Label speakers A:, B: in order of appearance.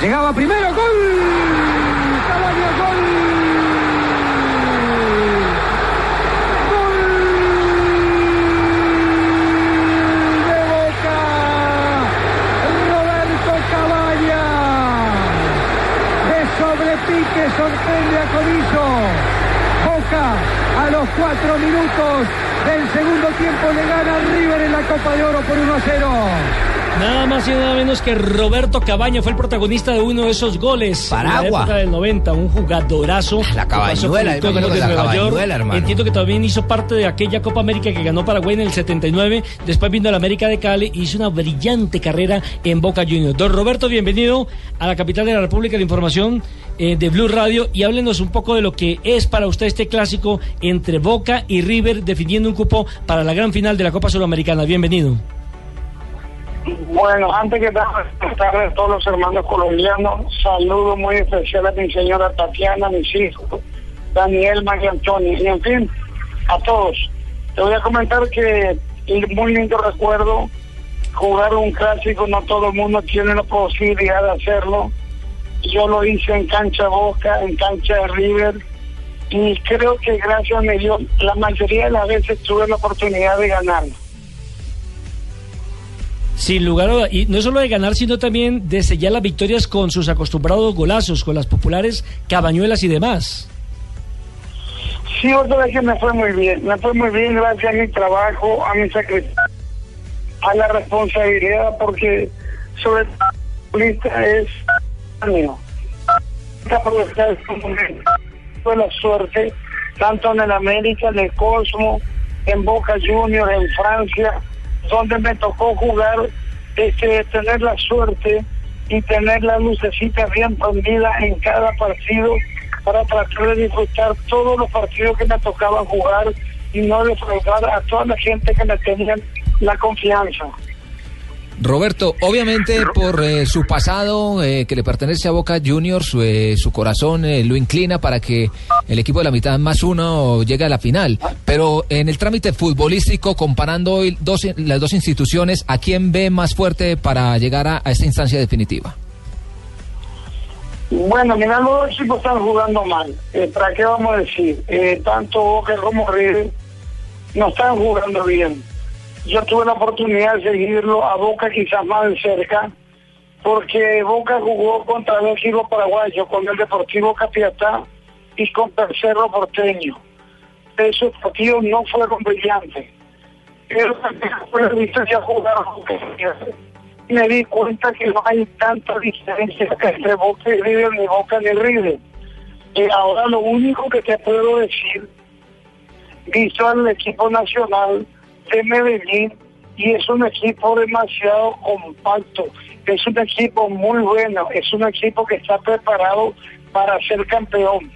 A: Llegaba primero, gol. Cabaña, gol. Gol de Boca. Roberto Cabaña. De sobrepique sorprende a Comiso. Boca a los cuatro minutos del segundo tiempo le gana River en la Copa de Oro por 1 a 0.
B: Nada más y nada menos que Roberto Cabaña fue el protagonista de uno de esos goles.
C: Paragua.
B: En la época del 90, un jugadorazo.
C: La cabañuela,
B: el
C: de la
B: Nueva York.
C: hermano.
B: Entiendo que también hizo parte de aquella Copa América que ganó Paraguay en el 79. Después vino a la América de Cali y hizo una brillante carrera en Boca Juniors. Don Roberto, bienvenido a la capital de la República de Información eh, de Blue Radio y háblenos un poco de lo que es para usted este clásico entre Boca y River definiendo un cupo para la gran final de la Copa Sudamericana. Bienvenido.
D: Bueno, antes que nada, buenas a todos los hermanos colombianos. Saludo muy especial a mi señora Tatiana, a mis hijos, Daniel, María Antonio, y en fin, a todos. Te voy a comentar que muy lindo recuerdo jugar un clásico, no todo el mundo tiene la posibilidad de hacerlo. Yo lo hice en cancha Boca, en cancha de River, y creo que gracias a Dios, la mayoría de las veces tuve la oportunidad de ganarlo.
B: Sin lugar a y no solo de ganar, sino también de sellar las victorias con sus acostumbrados golazos, con las populares cabañuelas y demás.
D: Sí, otra vez que me fue muy bien. Me fue muy bien gracias a mi trabajo, a mi sacrificio, a la responsabilidad, porque sobre todo es momento. Fue la suerte, tanto en el América, en el Cosmo, en Boca Juniors, en Francia, donde me tocó jugar, este, tener la suerte y tener la lucecita bien prendida en cada partido para tratar de disfrutar todos los partidos que me tocaban jugar y no defraudar a toda la gente que me tenían la confianza.
C: Roberto, obviamente por eh, su pasado eh, que le pertenece a Boca Juniors, su, eh, su corazón eh, lo inclina para que el equipo de la mitad más uno llegue a la final. Pero en el trámite futbolístico, comparando hoy dos, las dos instituciones, ¿a quién ve más fuerte para llegar a, esta instancia definitiva?
D: Bueno, mira, los dos equipos están jugando mal. ¿Para qué vamos a decir? Tanto Boca como River no están jugando bien. Yo tuve la oportunidad de seguirlo a Boca quizás más de cerca, porque Boca jugó contra el equipo paraguayo, con el Deportivo Capiatá y con Tercero Porteño. Esos partidos no fueron brillantes. Pero también ya jugaron me di cuenta que no hay tanta diferencia entre Boca y River, ni Boca ni River. Y ahora lo único que te puedo decir, visto al equipo nacional de Medellín, y es un equipo demasiado compacto, es un equipo muy bueno, es un equipo que está preparado para ser campeón.